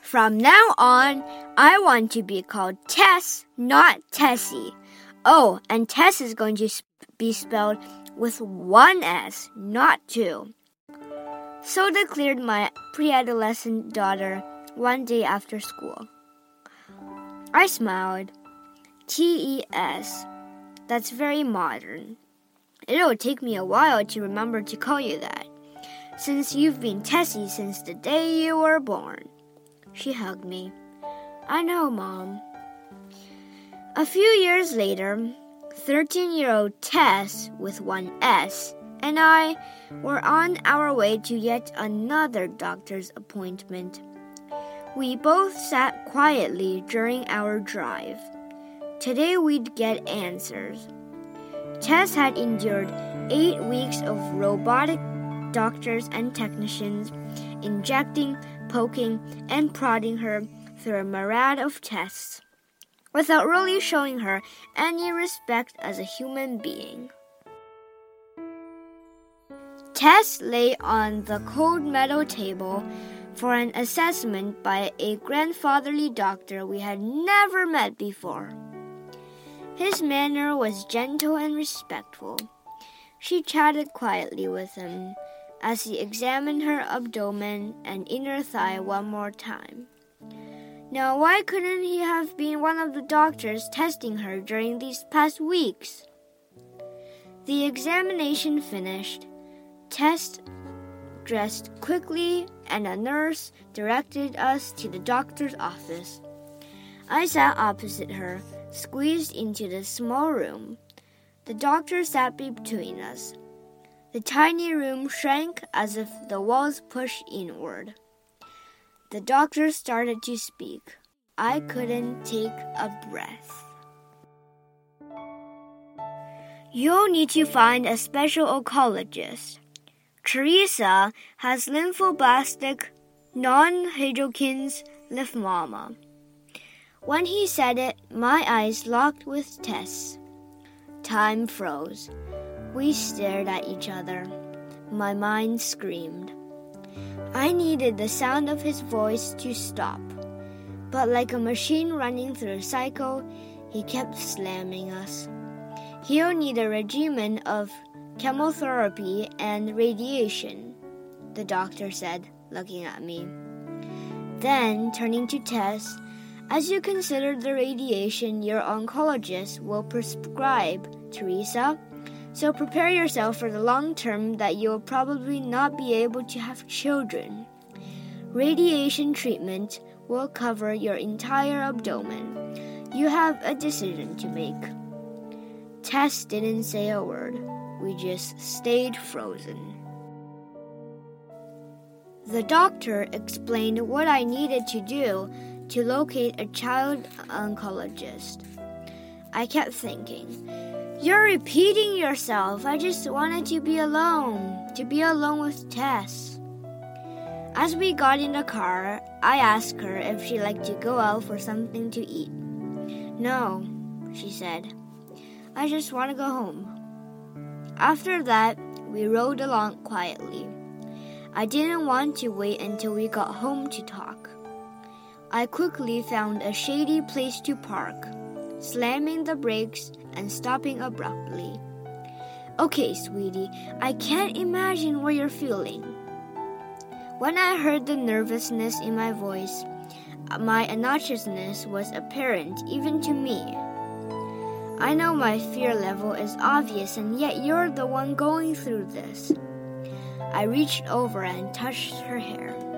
From now on, I want to be called Tess, not Tessie. Oh, and Tess is going to be spelled with one S, not two. So declared my pre adolescent daughter one day after school. I smiled. T E S. That's very modern. It'll take me a while to remember to call you that, since you've been Tessie since the day you were born. She hugged me. I know, Mom. A few years later, 13 year old Tes with one S and I were on our way to yet another doctor's appointment. We both sat quietly during our drive. Today we'd get answers. Tes had endured eight weeks of robotic doctors and technicians injecting poking, and prodding her through a myriad of tests without really showing her any respect as a human being. Tes lay on the cold metal table for an assessment by a grandfatherly doctor we had never met before. His manner was gentle and respectful. She chatted quietly with him as he examined her abdomen and inner thigh one more time. Now, why couldn't he have been one of the doctors testing her during these past weeks? The examination finished, Tes dressed quickly, and a nurse directed us to the doctor's office. I sat opposite her, squeezed into the small room. The doctor sat between us. The tiny room shrank as if the walls pushed inward. The doctor started to speak. I couldn't take a breath. You'll need to find a special oncologist. Teresa has lymphoblastic non-Hodgkin's lymphoma. When he said it, my eyes locked with Tes. Time froze. We stared at each other. My mind screamed. I needed the sound of his voice to stop. But like a machine running through a cycle, he kept slamming us. He'll need a regimen of chemotherapy and radiation, the doctor said, looking at me. Then, turning to Tes, as you consider the radiation your oncologist will prescribe, Teresa, so prepare yourself for the long term that you'll probably not be able to have children. Radiation treatment will cover your entire abdomen. You have a decision to make. Tes didn't say a word. We just stayed frozen. The doctor explained what I needed to do to locate a child oncologist. I kept thinking, you're repeating yourself. I just wanted to be alone, to be alone with Tes. As we got in the car, I asked her if she'd like to go out for something to eat. No, she said. I just want to go home. After that, we rode along quietly. I didn't want to wait until we got home to talk. I quickly found a shady place to park slamming the brakes and stopping abruptly. Okay, sweetie, I can't imagine what you're feeling. When I heard the nervousness in my voice, my obnoxiousness was apparent even to me. I know my fear level is obvious, and yet you're the one going through this. I reached over and touched her hair.